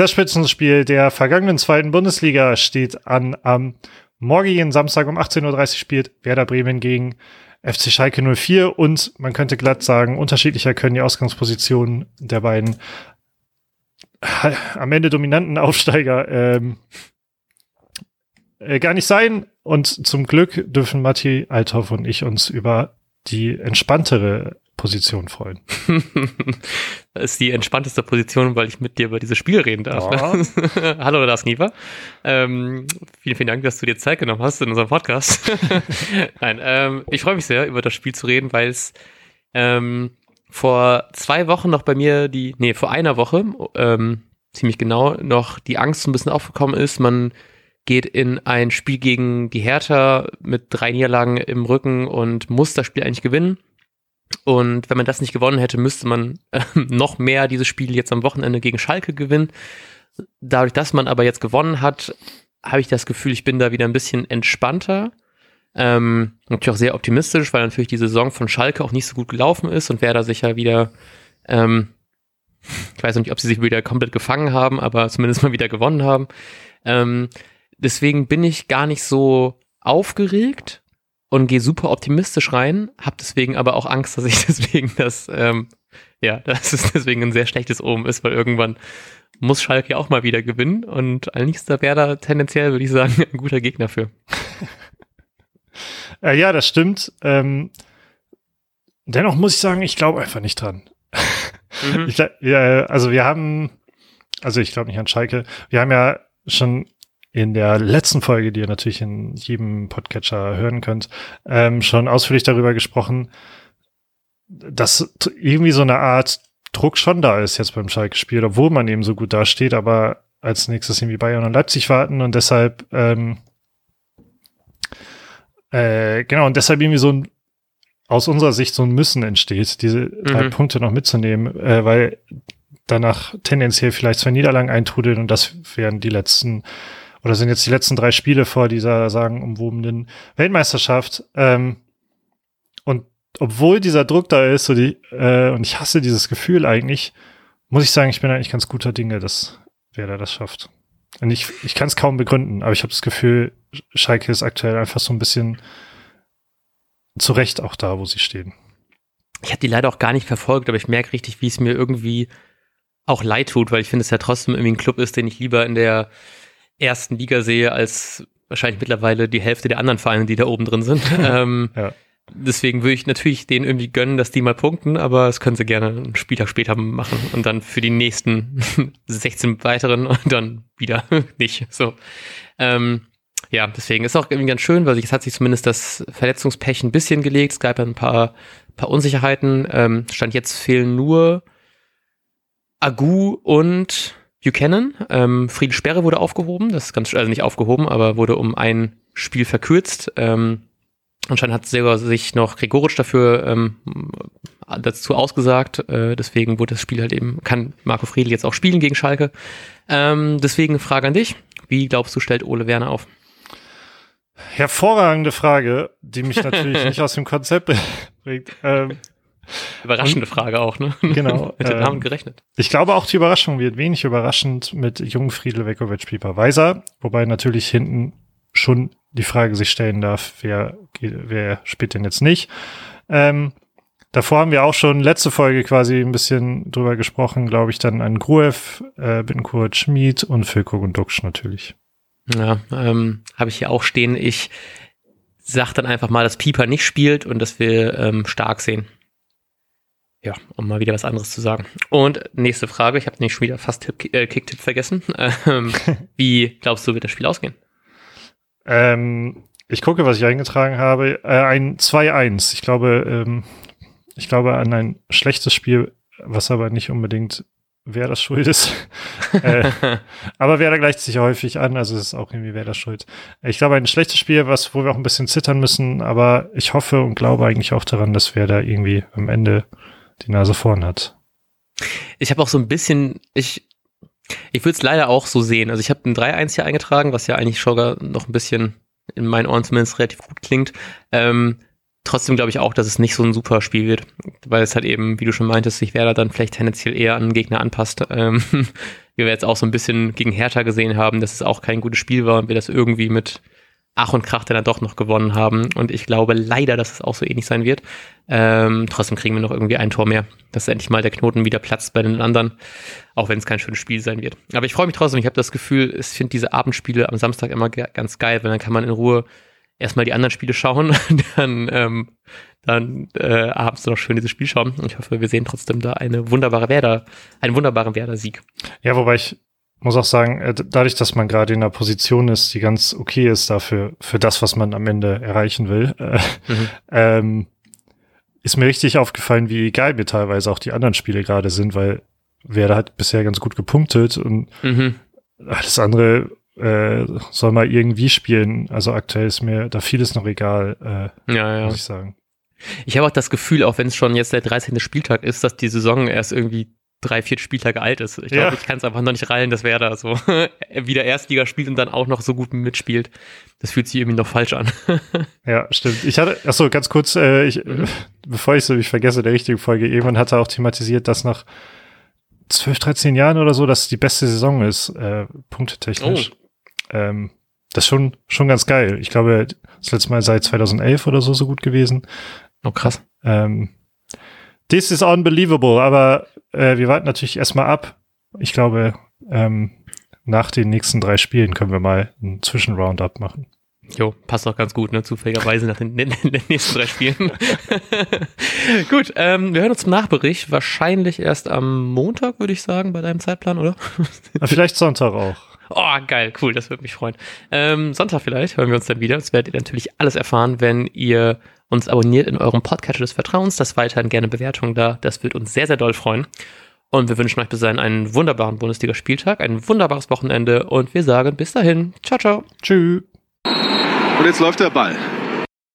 Das Spitzenspiel der vergangenen zweiten Bundesliga steht an. Am morgigen Samstag um 18.30 Uhr spielt Werder Bremen gegen FC Schalke 04 und man könnte glatt sagen, unterschiedlicher können die Ausgangspositionen der beiden am Ende dominanten Aufsteiger ähm, äh, gar nicht sein. Und zum Glück dürfen Matti Althoff und ich uns über die entspanntere Position freuen. das ist die entspannteste Position, weil ich mit dir über dieses Spiel reden darf. Ja. Hallo, Lars Nieper. Ähm, vielen, vielen Dank, dass du dir Zeit genommen hast in unserem Podcast. Nein, ähm, ich freue mich sehr, über das Spiel zu reden, weil es ähm, vor zwei Wochen noch bei mir die, nee, vor einer Woche, ähm, ziemlich genau, noch die Angst so ein bisschen aufgekommen ist. Man geht in ein Spiel gegen die Hertha mit drei Niederlagen im Rücken und muss das Spiel eigentlich gewinnen. Und wenn man das nicht gewonnen hätte, müsste man äh, noch mehr dieses Spiel jetzt am Wochenende gegen Schalke gewinnen. Dadurch, dass man aber jetzt gewonnen hat, habe ich das Gefühl, ich bin da wieder ein bisschen entspannter. Ähm, natürlich auch sehr optimistisch, weil natürlich die Saison von Schalke auch nicht so gut gelaufen ist und wer da sicher wieder, ähm, ich weiß nicht, ob sie sich wieder komplett gefangen haben, aber zumindest mal wieder gewonnen haben. Ähm, deswegen bin ich gar nicht so aufgeregt, und gehe super optimistisch rein, habe deswegen aber auch Angst, dass ich deswegen das, ähm, ja, dass es deswegen ein sehr schlechtes Omen ist, weil irgendwann muss Schalke auch mal wieder gewinnen und Alnixter wäre da tendenziell, würde ich sagen, ein guter Gegner für. äh, ja, das stimmt. Ähm, dennoch muss ich sagen, ich glaube einfach nicht dran. Mhm. ich, ja, also wir haben, also ich glaube nicht an Schalke, wir haben ja schon in der letzten Folge, die ihr natürlich in jedem Podcatcher hören könnt, ähm, schon ausführlich darüber gesprochen, dass irgendwie so eine Art Druck schon da ist jetzt beim Schalke-Spiel, obwohl man eben so gut dasteht, aber als nächstes irgendwie Bayern und Leipzig warten und deshalb ähm, äh, genau und deshalb irgendwie so ein aus unserer Sicht so ein Müssen entsteht, diese mhm. drei Punkte noch mitzunehmen, äh, weil danach tendenziell vielleicht zwei Niederlagen eintrudeln und das wären die letzten oder sind jetzt die letzten drei Spiele vor dieser sagenumwobenen Weltmeisterschaft. Ähm, und obwohl dieser Druck da ist, so die, äh, und ich hasse dieses Gefühl eigentlich, muss ich sagen, ich bin eigentlich ganz guter Dinge, dass wer da das schafft. Und ich, ich kann es kaum begründen, aber ich habe das Gefühl, Schalke ist aktuell einfach so ein bisschen zu Recht auch da, wo sie stehen. Ich habe die leider auch gar nicht verfolgt, aber ich merke richtig, wie es mir irgendwie auch leid tut, weil ich finde, es ja trotzdem irgendwie ein Club ist, den ich lieber in der ersten Liga sehe, als wahrscheinlich mittlerweile die Hälfte der anderen Vereine, die da oben drin sind. ähm, ja. Deswegen würde ich natürlich denen irgendwie gönnen, dass die mal punkten, aber das können sie gerne einen Spieltag später machen und dann für die nächsten 16 weiteren und dann wieder nicht. So. Ähm, ja, deswegen ist auch irgendwie ganz schön, weil es hat sich zumindest das Verletzungspech ein bisschen gelegt. Es gab ja ein paar, paar Unsicherheiten. Ähm, Stand jetzt fehlen nur Agu und Buchanan. Ähm, Friedel Sperre wurde aufgehoben, das ist ganz, also nicht aufgehoben, aber wurde um ein Spiel verkürzt. Ähm, anscheinend hat sogar sich noch Gregoritsch dafür ähm, dazu ausgesagt. Äh, deswegen wurde das Spiel halt eben, kann Marco Friedel jetzt auch spielen gegen Schalke. Ähm, deswegen Frage an dich. Wie glaubst du, stellt Ole Werner auf? Hervorragende Frage, die mich natürlich nicht aus dem Konzept bringt. Ähm, Überraschende Frage auch, ne? Genau. mit den Namen gerechnet. Ich glaube auch die Überraschung wird wenig überraschend mit Jung Friedel Vekovic Pieper Weiser, wobei natürlich hinten schon die Frage sich stellen darf, wer, wer spielt denn jetzt nicht. Ähm, davor haben wir auch schon letzte Folge quasi ein bisschen drüber gesprochen, glaube ich, dann an Gruev, äh, Bittenkurt, Schmid und Filko und Duxch natürlich. Ja, ähm, habe ich hier auch stehen. Ich sag dann einfach mal, dass Pieper nicht spielt und dass wir ähm, stark sehen. Ja, um mal wieder was anderes zu sagen. Und nächste Frage, ich habe nicht schon wieder fast Tipp, äh, Kicktipp vergessen. Ähm, wie glaubst du, wird das Spiel ausgehen? Ähm, ich gucke, was ich eingetragen habe. Äh, ein 2-1. Ich glaube, ähm, ich glaube an ein schlechtes Spiel, was aber nicht unbedingt wer das schuld ist. äh, aber wer da gleicht sich häufig an, also es ist auch irgendwie wer das schuld. Ich glaube, ein schlechtes Spiel, was, wo wir auch ein bisschen zittern müssen, aber ich hoffe und glaube eigentlich auch daran, dass wer da irgendwie am Ende die Nase vorn hat. Ich habe auch so ein bisschen, ich, ich würde es leider auch so sehen. Also ich habe ein 3-1 hier eingetragen, was ja eigentlich schon noch ein bisschen in meinen Ohren zumindest relativ gut klingt. Ähm, Trotzdem glaube ich auch, dass es nicht so ein super Spiel wird, weil es halt eben, wie du schon meintest, sich Werder dann vielleicht tendenziell eher an den Gegner anpasst. Ähm, wie wir jetzt auch so ein bisschen gegen Hertha gesehen haben, dass es auch kein gutes Spiel war und wir das irgendwie mit Ach und Krach dann doch noch gewonnen haben. Und ich glaube leider, dass es auch so ähnlich sein wird. Ähm, trotzdem kriegen wir noch irgendwie ein Tor mehr, dass endlich mal der Knoten wieder platzt bei den anderen, auch wenn es kein schönes Spiel sein wird. Aber ich freue mich trotzdem. Ich habe das Gefühl, ich finde diese Abendspiele am Samstag immer ganz geil, weil dann kann man in Ruhe erstmal die anderen Spiele schauen, dann, ähm, dann äh, abends noch schön dieses Spiel schauen. Und ich hoffe, wir sehen trotzdem da eine wunderbare Werder, einen wunderbaren Werder-Sieg. Ja, wobei ich muss auch sagen, äh, dadurch, dass man gerade in einer Position ist, die ganz okay ist dafür, für das, was man am Ende erreichen will, äh, mhm. ähm, ist mir richtig aufgefallen, wie geil mir teilweise auch die anderen Spiele gerade sind, weil Werder hat bisher ganz gut gepunktet und mhm. alles andere äh, soll mal irgendwie spielen. Also aktuell ist mir da vieles noch egal, äh, ja, ja. muss ich sagen. Ich habe auch das Gefühl, auch wenn es schon jetzt der 13. Spieltag ist, dass die Saison erst irgendwie drei, vier Spieltage alt ist. Ich glaube, ja. ich kann es einfach noch nicht rallen, dass wer da so wieder Erstliga spielt und dann auch noch so gut mitspielt. Das fühlt sich irgendwie noch falsch an. ja, stimmt. Ich hatte, achso, ganz kurz, äh, ich, mhm. bevor ich so ich vergesse, der richtige Folge, irgendwann hat er auch thematisiert, dass nach 12, 13 Jahren oder so, dass die beste Saison ist, äh, punktetechnisch. Oh. Ähm, das ist schon, schon ganz geil. Ich glaube, das letzte Mal seit 2011 oder so so gut gewesen. Oh, krass. Ähm, this is unbelievable, aber äh, wir warten natürlich erstmal ab. Ich glaube, ähm, nach den nächsten drei Spielen können wir mal einen Zwischenroundup machen. Jo, passt auch ganz gut, ne? Zufälligerweise nach den, den, den nächsten drei Spielen. gut, ähm, wir hören uns zum Nachbericht. Wahrscheinlich erst am Montag, würde ich sagen, bei deinem Zeitplan, oder? Vielleicht Sonntag auch. Oh, geil, cool, das würde mich freuen. Ähm, Sonntag vielleicht hören wir uns dann wieder. Das werdet ihr natürlich alles erfahren, wenn ihr uns abonniert in eurem Podcatcher des Vertrauens. Das weiterhin gerne Bewertungen da. Das wird uns sehr, sehr doll freuen. Und wir wünschen euch bis dahin einen wunderbaren Bundesliga-Spieltag, ein wunderbares Wochenende und wir sagen bis dahin. Ciao, ciao. Tschüss. Und jetzt läuft der Ball.